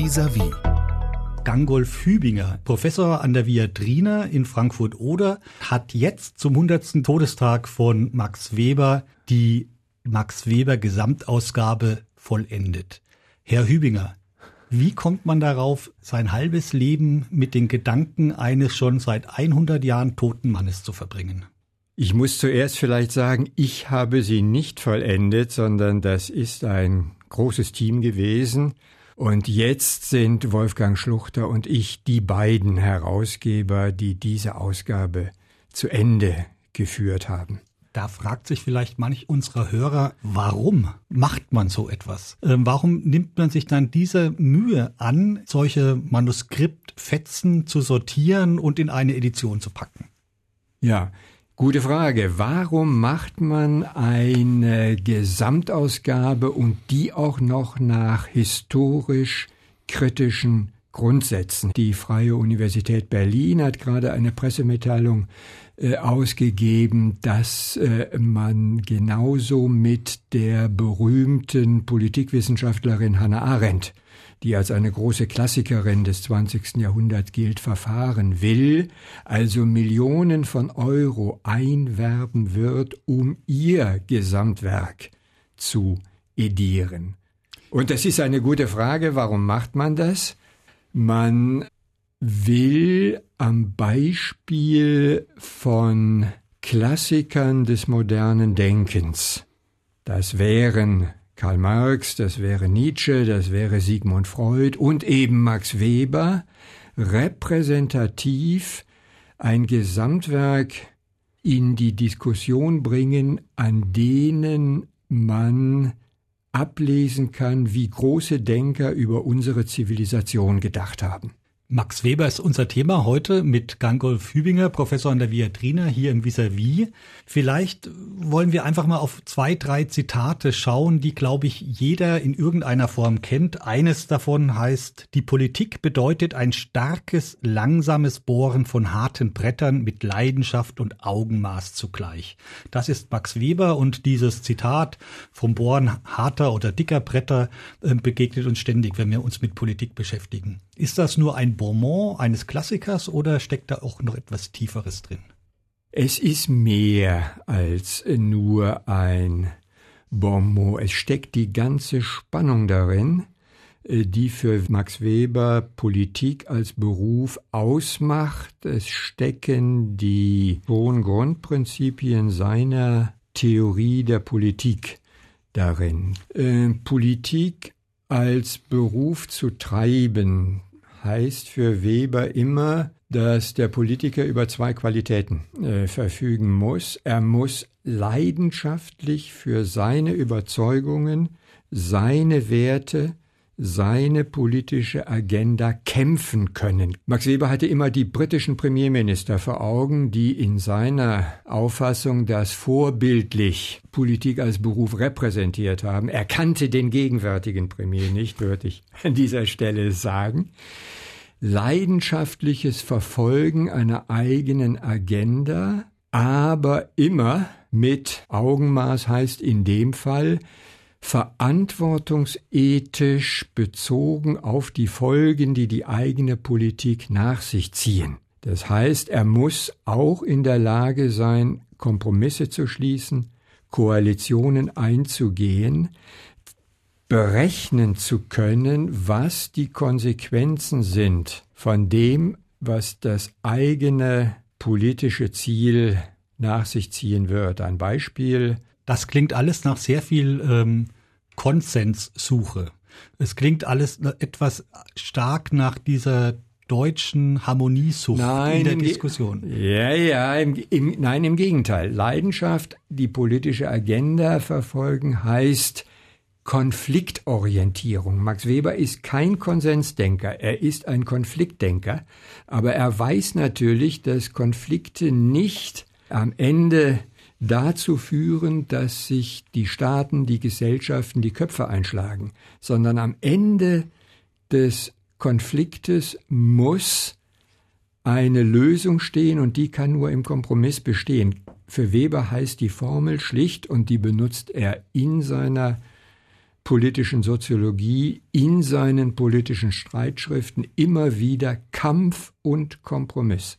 Vis-à-vis. Gangolf Hübinger, Professor an der Viadrina in Frankfurt-Oder, hat jetzt zum 100. Todestag von Max Weber die Max Weber Gesamtausgabe vollendet. Herr Hübinger, wie kommt man darauf, sein halbes Leben mit den Gedanken eines schon seit 100 Jahren toten Mannes zu verbringen? Ich muss zuerst vielleicht sagen, ich habe sie nicht vollendet, sondern das ist ein großes Team gewesen. Und jetzt sind Wolfgang Schluchter und ich die beiden Herausgeber, die diese Ausgabe zu Ende geführt haben. Da fragt sich vielleicht manch unserer Hörer, warum macht man so etwas? Ähm, warum nimmt man sich dann diese Mühe an, solche Manuskriptfetzen zu sortieren und in eine Edition zu packen? Ja, Gute Frage. Warum macht man eine Gesamtausgabe und die auch noch nach historisch kritischen Grundsätzen? Die Freie Universität Berlin hat gerade eine Pressemitteilung äh, ausgegeben, dass äh, man genauso mit der berühmten Politikwissenschaftlerin Hannah Arendt die als eine große Klassikerin des 20. Jahrhunderts gilt, verfahren will, also Millionen von Euro einwerben wird, um ihr Gesamtwerk zu edieren. Und das ist eine gute Frage, warum macht man das? Man will am Beispiel von Klassikern des modernen Denkens, das wären Karl Marx, das wäre Nietzsche, das wäre Sigmund Freud und eben Max Weber repräsentativ ein Gesamtwerk in die Diskussion bringen, an denen man ablesen kann, wie große Denker über unsere Zivilisation gedacht haben. Max Weber ist unser Thema heute mit Gangolf Hübinger, Professor an der Viatrina hier im Vis-a-vis. Vielleicht wollen wir einfach mal auf zwei, drei Zitate schauen, die, glaube ich, jeder in irgendeiner Form kennt. Eines davon heißt, die Politik bedeutet ein starkes, langsames Bohren von harten Brettern mit Leidenschaft und Augenmaß zugleich. Das ist Max Weber und dieses Zitat vom Bohren harter oder dicker Bretter äh, begegnet uns ständig, wenn wir uns mit Politik beschäftigen. Ist das nur ein Bonbon eines Klassikers oder steckt da auch noch etwas Tieferes drin? Es ist mehr als nur ein Bonbon. Es steckt die ganze Spannung darin, äh, die für Max Weber Politik als Beruf ausmacht. Es stecken die hohen Grundprinzipien seiner Theorie der Politik darin. Äh, Politik als Beruf zu treiben, heißt für Weber immer, dass der Politiker über zwei Qualitäten äh, verfügen muss. Er muss leidenschaftlich für seine Überzeugungen, seine Werte, seine politische Agenda kämpfen können. Max Weber hatte immer die britischen Premierminister vor Augen, die in seiner Auffassung das vorbildlich Politik als Beruf repräsentiert haben. Er kannte den gegenwärtigen Premier nicht, würde ich an dieser Stelle sagen. Leidenschaftliches Verfolgen einer eigenen Agenda, aber immer mit Augenmaß heißt in dem Fall verantwortungsethisch bezogen auf die Folgen, die die eigene Politik nach sich ziehen. Das heißt, er muss auch in der Lage sein, Kompromisse zu schließen, Koalitionen einzugehen, berechnen zu können, was die Konsequenzen sind von dem, was das eigene politische Ziel nach sich ziehen wird. Ein Beispiel das klingt alles nach sehr viel ähm, Konsenssuche. Es klingt alles etwas stark nach dieser deutschen Harmoniesucht nein, in der Diskussion. Ja, ja, im, im, nein, im Gegenteil. Leidenschaft, die politische Agenda verfolgen, heißt Konfliktorientierung. Max Weber ist kein Konsensdenker, er ist ein Konfliktdenker, aber er weiß natürlich, dass Konflikte nicht am Ende dazu führen, dass sich die Staaten, die Gesellschaften die Köpfe einschlagen, sondern am Ende des Konfliktes muss eine Lösung stehen und die kann nur im Kompromiss bestehen. Für Weber heißt die Formel schlicht und die benutzt er in seiner politischen Soziologie in seinen politischen Streitschriften immer wieder Kampf und Kompromiss.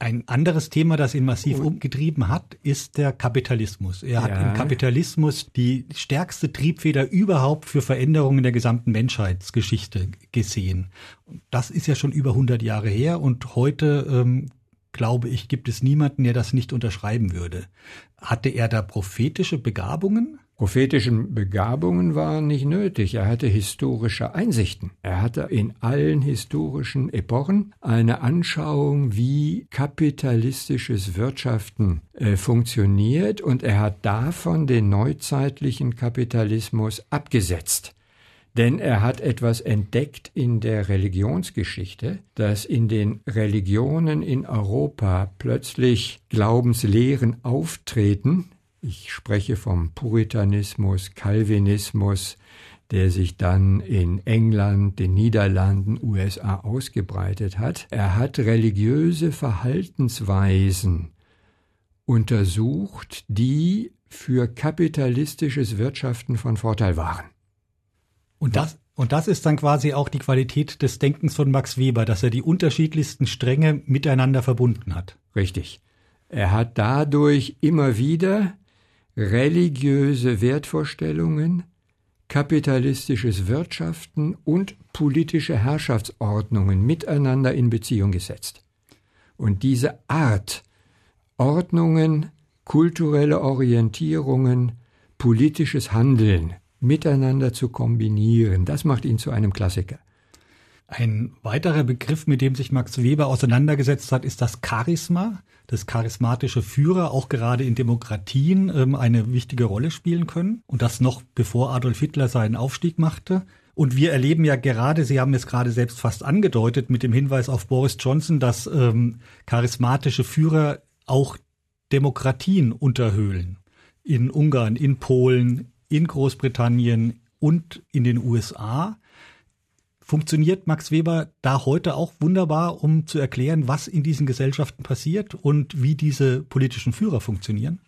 Ein anderes Thema, das ihn massiv umgetrieben hat, ist der Kapitalismus. Er hat im Kapitalismus die stärkste Triebfeder überhaupt für Veränderungen der gesamten Menschheitsgeschichte gesehen. Das ist ja schon über 100 Jahre her und heute, ähm, glaube ich, gibt es niemanden, der das nicht unterschreiben würde. Hatte er da prophetische Begabungen? Prophetischen Begabungen waren nicht nötig. Er hatte historische Einsichten. Er hatte in allen historischen Epochen eine Anschauung, wie kapitalistisches Wirtschaften äh, funktioniert und er hat davon den neuzeitlichen Kapitalismus abgesetzt. Denn er hat etwas entdeckt in der Religionsgeschichte, dass in den Religionen in Europa plötzlich Glaubenslehren auftreten, ich spreche vom Puritanismus, Calvinismus, der sich dann in England, den Niederlanden, USA ausgebreitet hat. Er hat religiöse Verhaltensweisen untersucht, die für kapitalistisches Wirtschaften von Vorteil waren. Und das, und das ist dann quasi auch die Qualität des Denkens von Max Weber, dass er die unterschiedlichsten Stränge miteinander verbunden hat. Richtig. Er hat dadurch immer wieder religiöse Wertvorstellungen, kapitalistisches Wirtschaften und politische Herrschaftsordnungen miteinander in Beziehung gesetzt. Und diese Art, Ordnungen, kulturelle Orientierungen, politisches Handeln miteinander zu kombinieren, das macht ihn zu einem Klassiker. Ein weiterer Begriff, mit dem sich Max Weber auseinandergesetzt hat, ist das Charisma, das charismatische Führer auch gerade in Demokratien ähm, eine wichtige Rolle spielen können. Und das noch bevor Adolf Hitler seinen Aufstieg machte. Und wir erleben ja gerade, Sie haben es gerade selbst fast angedeutet mit dem Hinweis auf Boris Johnson, dass ähm, charismatische Führer auch Demokratien unterhöhlen. In Ungarn, in Polen, in Großbritannien und in den USA funktioniert Max Weber da heute auch wunderbar, um zu erklären, was in diesen Gesellschaften passiert und wie diese politischen Führer funktionieren?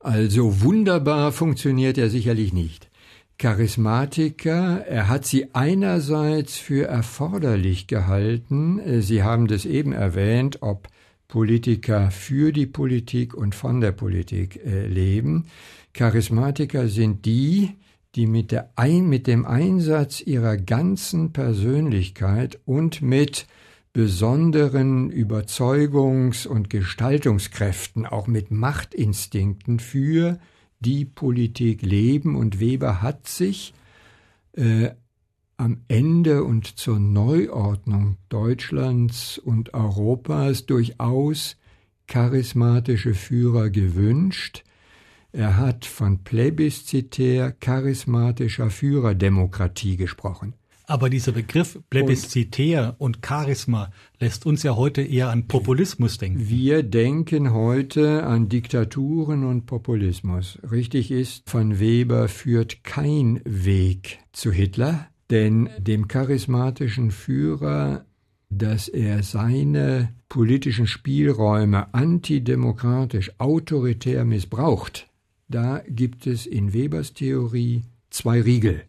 Also wunderbar funktioniert er sicherlich nicht. Charismatiker, er hat sie einerseits für erforderlich gehalten, Sie haben das eben erwähnt, ob Politiker für die Politik und von der Politik äh, leben. Charismatiker sind die, die mit, der Ein mit dem Einsatz ihrer ganzen Persönlichkeit und mit besonderen Überzeugungs- und Gestaltungskräften, auch mit Machtinstinkten für die Politik leben. Und Weber hat sich äh, am Ende und zur Neuordnung Deutschlands und Europas durchaus charismatische Führer gewünscht, er hat von plebiszitär charismatischer Führerdemokratie gesprochen. Aber dieser Begriff plebiszitär und, und, Charisma lässt uns ja heute eher an Populismus denken. Wir denken heute an Diktaturen und Populismus. Richtig ist, von Weber führt kein Weg zu Hitler, denn dem charismatischen Führer, dass er seine politischen Spielräume antidemokratisch, autoritär missbraucht, da gibt es in Webers Theorie zwei Riegel.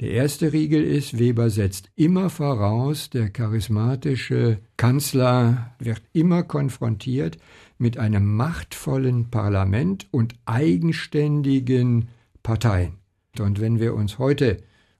Der erste Riegel ist, Weber setzt immer voraus, der charismatische Kanzler wird immer konfrontiert mit einem machtvollen Parlament und eigenständigen Parteien. Und wenn wir uns heute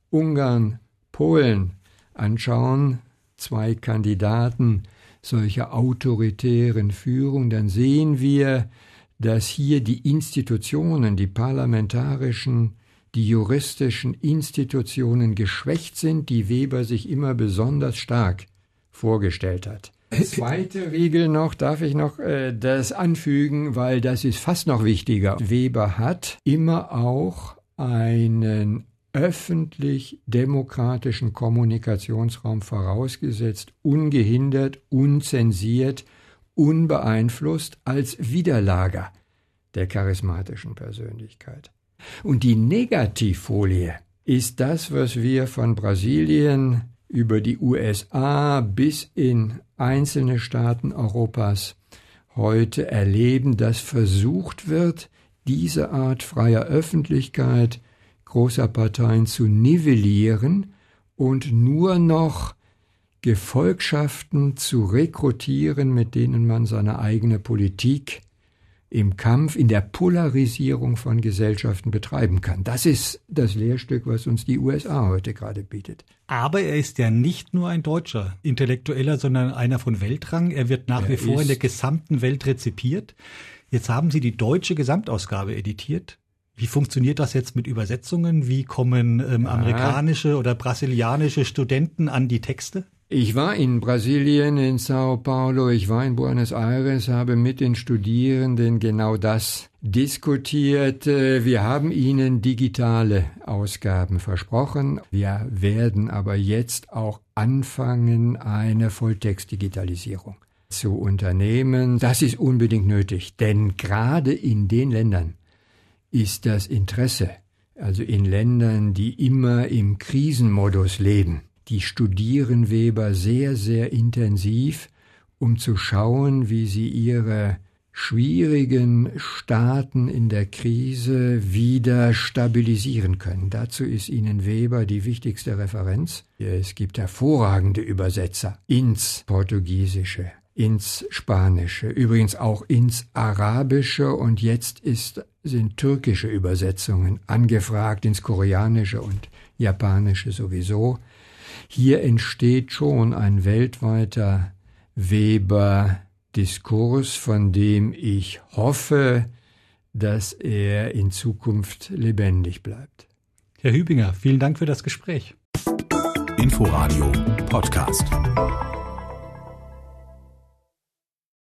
Ungarn, Polen anschauen, zwei Kandidaten solcher autoritären Führung, dann sehen wir, dass hier die Institutionen, die parlamentarischen, die juristischen Institutionen geschwächt sind, die Weber sich immer besonders stark vorgestellt hat. Zweite Regel noch, darf ich noch äh, das anfügen, weil das ist fast noch wichtiger. Weber hat immer auch einen öffentlich demokratischen Kommunikationsraum vorausgesetzt, ungehindert, unzensiert unbeeinflusst als Widerlager der charismatischen Persönlichkeit. Und die Negativfolie ist das, was wir von Brasilien über die USA bis in einzelne Staaten Europas heute erleben, dass versucht wird, diese Art freier Öffentlichkeit, großer Parteien zu nivellieren und nur noch Gefolgschaften zu rekrutieren, mit denen man seine eigene Politik im Kampf, in der Polarisierung von Gesellschaften betreiben kann. Das ist das Lehrstück, was uns die USA heute gerade bietet. Aber er ist ja nicht nur ein deutscher Intellektueller, sondern einer von Weltrang. Er wird nach er wie vor in der gesamten Welt rezipiert. Jetzt haben Sie die deutsche Gesamtausgabe editiert. Wie funktioniert das jetzt mit Übersetzungen? Wie kommen ähm, amerikanische oder brasilianische Studenten an die Texte? Ich war in Brasilien, in Sao Paulo, ich war in Buenos Aires, habe mit den Studierenden genau das diskutiert. Wir haben ihnen digitale Ausgaben versprochen. Wir werden aber jetzt auch anfangen, eine Volltextdigitalisierung zu unternehmen. Das ist unbedingt nötig, denn gerade in den Ländern ist das Interesse, also in Ländern, die immer im Krisenmodus leben, die studieren Weber sehr, sehr intensiv, um zu schauen, wie sie ihre schwierigen Staaten in der Krise wieder stabilisieren können. Dazu ist Ihnen Weber die wichtigste Referenz. Es gibt hervorragende Übersetzer ins Portugiesische, ins Spanische, übrigens auch ins Arabische und jetzt ist, sind türkische Übersetzungen angefragt ins Koreanische und Japanische sowieso. Hier entsteht schon ein weltweiter Weber-Diskurs, von dem ich hoffe, dass er in Zukunft lebendig bleibt. Herr Hübinger, vielen Dank für das Gespräch. Inforadio Podcast.